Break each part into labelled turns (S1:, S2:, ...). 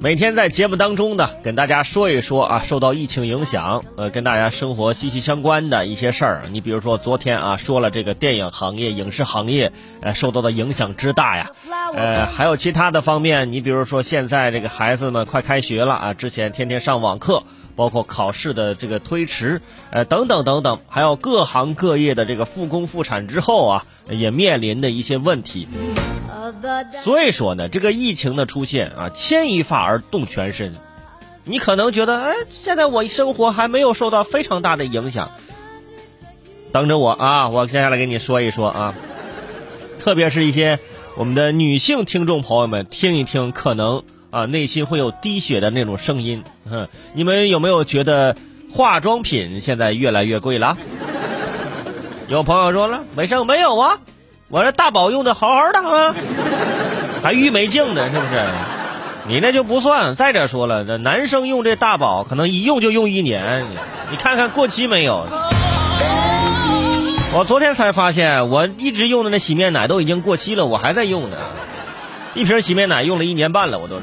S1: 每天在节目当中呢，跟大家说一说啊，受到疫情影响，呃，跟大家生活息息相关的一些事儿。你比如说昨天啊，说了这个电影行业、影视行业，呃，受到的影响之大呀。呃，还有其他的方面，你比如说现在这个孩子们快开学了啊，之前天天上网课，包括考试的这个推迟，呃，等等等等，还有各行各业的这个复工复产之后啊，也面临的一些问题。所以说呢，这个疫情的出现啊，牵一发而动全身。你可能觉得，哎，现在我生活还没有受到非常大的影响。等着我啊，我接下来给你说一说啊，特别是一些我们的女性听众朋友们听一听，可能啊内心会有滴血的那种声音。哼，你们有没有觉得化妆品现在越来越贵了？有朋友说了，没生没有啊。我这大宝用的好好的啊，还郁美净呢，是不是？你那就不算。再者说了，这男生用这大宝，可能一用就用一年，你看看过期没有？我昨天才发现，我一直用的那洗面奶都已经过期了，我还在用呢。一瓶洗面奶用了一年半了，我都。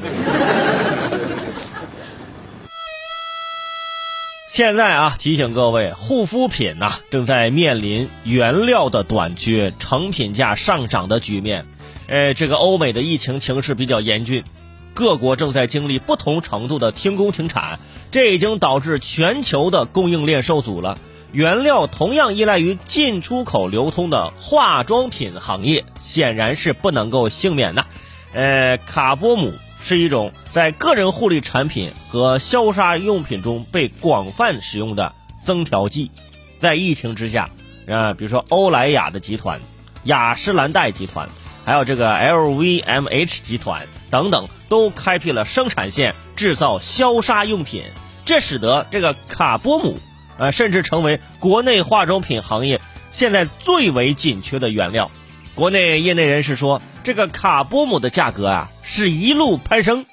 S1: 现在啊，提醒各位，护肤品呐正在面临原料的短缺、成品价上涨的局面。呃，这个欧美的疫情形势比较严峻，各国正在经历不同程度的停工停产，这已经导致全球的供应链受阻了。原料同样依赖于进出口流通的化妆品行业，显然是不能够幸免的。呃，卡波姆。是一种在个人护理产品和消杀用品中被广泛使用的增调剂，在疫情之下，啊，比如说欧莱雅的集团、雅诗兰黛集团，还有这个 LVMH 集团等等，都开辟了生产线，制造消杀用品，这使得这个卡波姆，呃，甚至成为国内化妆品行业现在最为紧缺的原料。国内业内人士说，这个卡波姆的价格啊是一路攀升，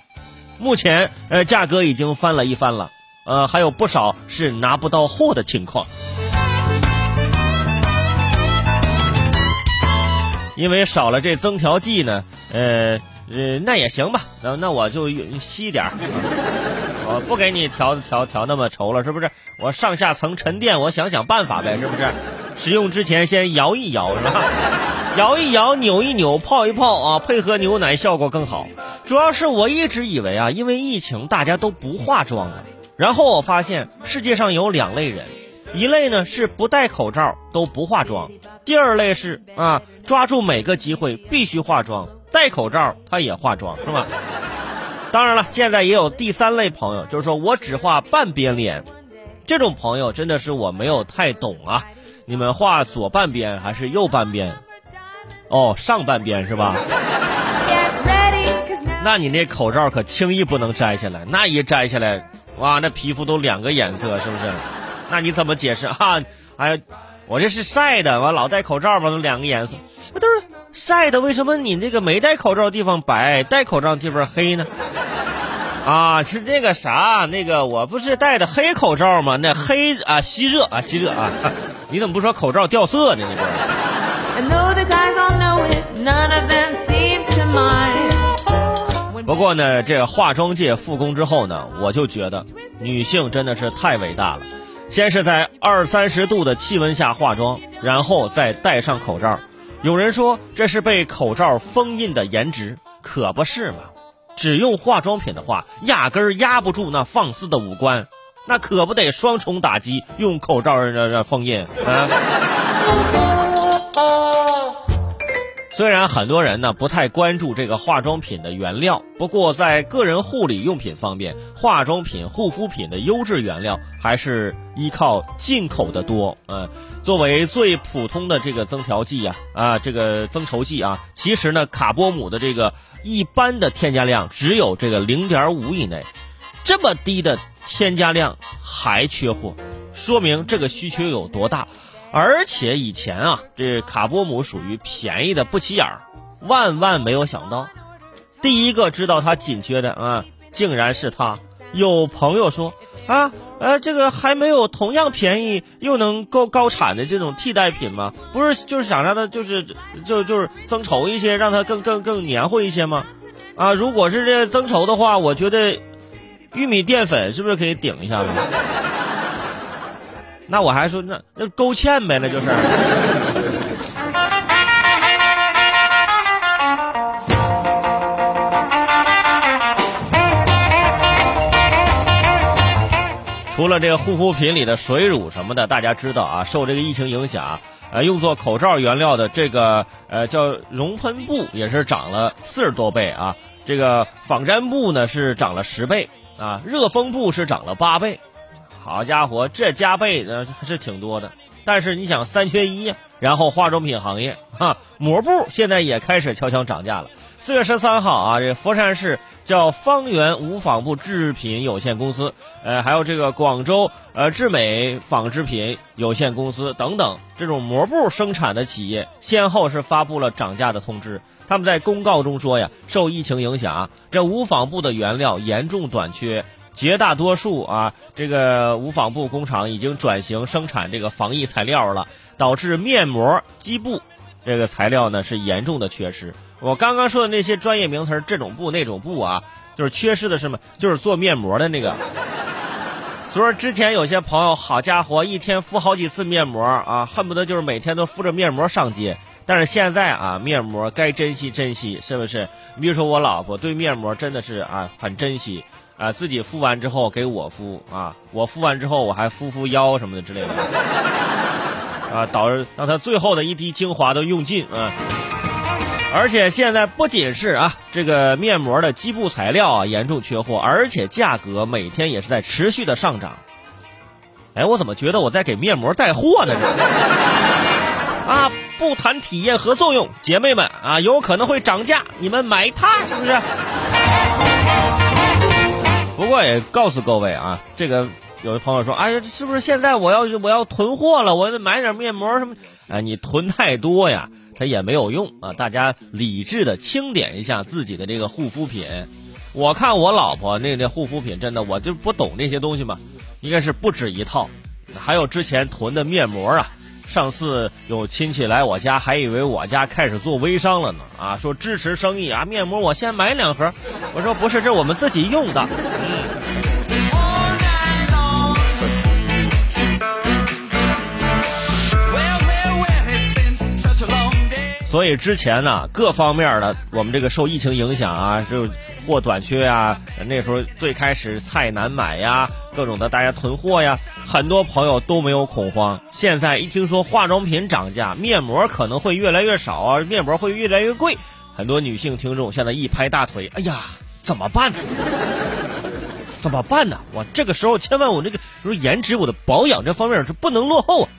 S1: 目前呃价格已经翻了一番了，呃还有不少是拿不到货的情况。因为少了这增调剂呢，呃呃那也行吧，那那我就稀点儿，我不给你调调调那么稠了，是不是？我上下层沉淀，我想想办法呗，是不是？使用之前先摇一摇，是吧？摇一摇，扭一扭，泡一泡啊，配合牛奶效果更好。主要是我一直以为啊，因为疫情大家都不化妆了。然后我发现世界上有两类人，一类呢是不戴口罩都不化妆，第二类是啊抓住每个机会必须化妆，戴口罩他也化妆，是吧？当然了，现在也有第三类朋友，就是说我只画半边脸，这种朋友真的是我没有太懂啊。你们画左半边还是右半边？哦，上半边是吧？那你那口罩可轻易不能摘下来，那一摘下来，哇，那皮肤都两个颜色，是不是？那你怎么解释啊？哎，我这是晒的，完老戴口罩嘛，都两个颜色，不都是晒的？为什么你这个没戴口罩的地方白，戴口罩地方黑呢？啊，是那个啥，那个我不是戴的黑口罩吗？那黑啊吸热啊吸热啊，你怎么不说口罩掉色呢？你这。不过呢，这化妆界复工之后呢，我就觉得女性真的是太伟大了。先是在二三十度的气温下化妆，然后再戴上口罩。有人说这是被口罩封印的颜值，可不是嘛？只用化妆品的话，压根儿压不住那放肆的五官，那可不得双重打击，用口罩让让封印啊！虽然很多人呢不太关注这个化妆品的原料，不过在个人护理用品方面，化妆品、护肤品的优质原料还是依靠进口的多。嗯，作为最普通的这个增调剂啊啊，这个增稠剂啊，其实呢，卡波姆的这个一般的添加量只有这个零点五以内，这么低的添加量还缺货，说明这个需求有多大。而且以前啊，这卡波姆属于便宜的不起眼儿，万万没有想到，第一个知道它紧缺的啊，竟然是他。有朋友说啊，呃，这个还没有同样便宜又能够高产的这种替代品吗？不是，就是想让它就是就就是增稠一些，让它更更更黏糊一些吗？啊，如果是这增稠的话，我觉得玉米淀粉是不是可以顶一下子？那我还说那那勾芡呗，那就是。除了这个护肤品里的水乳什么的，大家知道啊，受这个疫情影响，呃，用作口罩原料的这个呃叫熔喷布也是涨了四十多倍啊，这个仿粘布呢是涨了十倍啊，热风布是涨了八倍，好家伙，这加倍的还是挺多的。但是你想三缺一，然后化妆品行业哈抹布现在也开始悄悄涨价了。四月十三号啊，这佛山市叫方圆无纺布制品有限公司，呃，还有这个广州呃智美纺织品有限公司等等这种膜布生产的企业，先后是发布了涨价的通知。他们在公告中说呀，受疫情影响，这无纺布的原料严重短缺，绝大多数啊这个无纺布工厂已经转型生产这个防疫材料了，导致面膜、基布这个材料呢是严重的缺失。我刚刚说的那些专业名词这种布那种布啊，就是缺失的什么？就是做面膜的那个。所以说之前有些朋友，好家伙，一天敷好几次面膜啊，恨不得就是每天都敷着面膜上街。但是现在啊，面膜该珍惜珍惜，是不是？你比如说我老婆对面膜真的是啊很珍惜啊，自己敷完之后给我敷啊，我敷完之后我还敷敷腰什么的之类的啊，导致让他最后的一滴精华都用尽啊。而且现在不仅是啊，这个面膜的基布材料啊严重缺货，而且价格每天也是在持续的上涨。哎，我怎么觉得我在给面膜带货呢？啊，不谈体验和作用，姐妹们啊，有可能会涨价，你们买它是不是？不过也告诉各位啊，这个有的朋友说，哎呀，是不是现在我要我要囤货了？我得买点面膜什么？哎，你囤太多呀。它也没有用啊！大家理智的清点一下自己的这个护肤品。我看我老婆那那护肤品真的，我就不懂那些东西嘛，应该是不止一套。还有之前囤的面膜啊，上次有亲戚来我家，还以为我家开始做微商了呢啊，说支持生意啊，面膜我先买两盒。我说不是，这是我们自己用的。嗯。所以之前呢，各方面的我们这个受疫情影响啊，就货短缺呀，那时候最开始菜难买呀，各种的大家囤货呀，很多朋友都没有恐慌。现在一听说化妆品涨价，面膜可能会越来越少啊，面膜会越来越贵，很多女性听众现在一拍大腿，哎呀，怎么办呢？怎么办呢？我这个时候千万我这个说颜值，我的保养这方面是不能落后啊。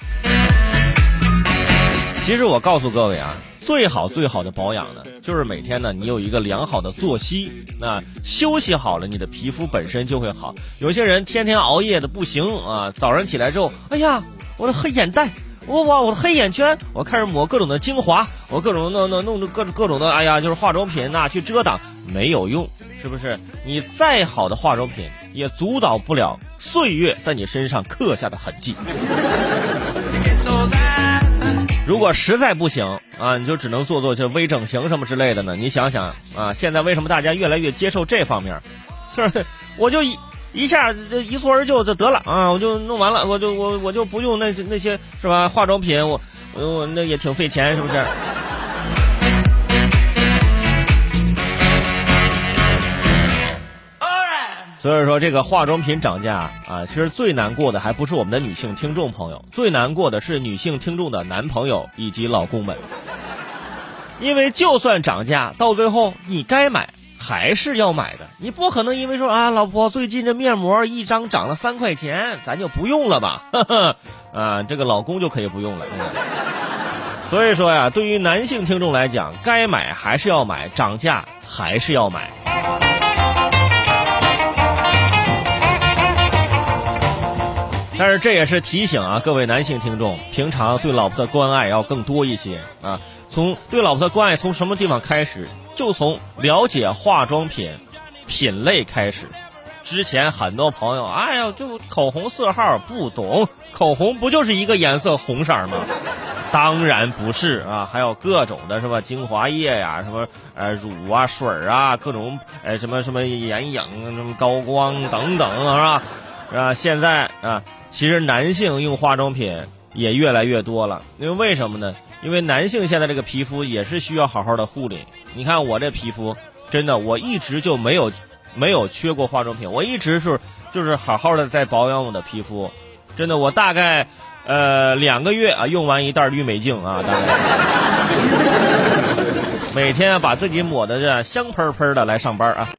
S1: 其实我告诉各位啊。最好最好的保养呢，就是每天呢，你有一个良好的作息，那休息好了，你的皮肤本身就会好。有些人天天熬夜的不行啊，早上起来之后，哎呀，我的黑眼袋，我哇，我的黑眼圈，我开始抹各种的精华，我各种弄弄弄各各种的，哎呀，就是化妆品呐，去遮挡没有用，是不是？你再好的化妆品也阻挡不了岁月在你身上刻下的痕迹。如果实在不行啊，你就只能做做就微整形什么之类的呢。你想想啊，现在为什么大家越来越接受这方面？就 是我就一一下一蹴而就就得了啊，我就弄完了，我就我我就不用那那些是吧？化妆品我我那也挺费钱，是不是？所以说，这个化妆品涨价啊，其实最难过的还不是我们的女性听众朋友，最难过的是女性听众的男朋友以及老公们。因为就算涨价，到最后你该买还是要买的，你不可能因为说啊，老婆最近这面膜一张涨了三块钱，咱就不用了吧？啊，这个老公就可以不用了。所以说呀，对于男性听众来讲，该买还是要买，涨价还是要买。但是这也是提醒啊，各位男性听众，平常对老婆的关爱要更多一些啊。从对老婆的关爱从什么地方开始？就从了解化妆品品类开始。之前很多朋友，哎呀，就口红色号不懂，口红不就是一个颜色红色吗？当然不是啊，还有各种的什么精华液呀，什么呃乳啊、水啊，各种呃什么什么眼影、什么高光等等，是吧？是吧？现在啊，其实男性用化妆品也越来越多了，因为为什么呢？因为男性现在这个皮肤也是需要好好的护理。你看我这皮肤，真的我一直就没有没有缺过化妆品，我一直是就是好好的在保养我的皮肤。真的，我大概呃两个月啊用完一袋氯美净啊，大概 每天把自己抹的这香喷喷的来上班啊。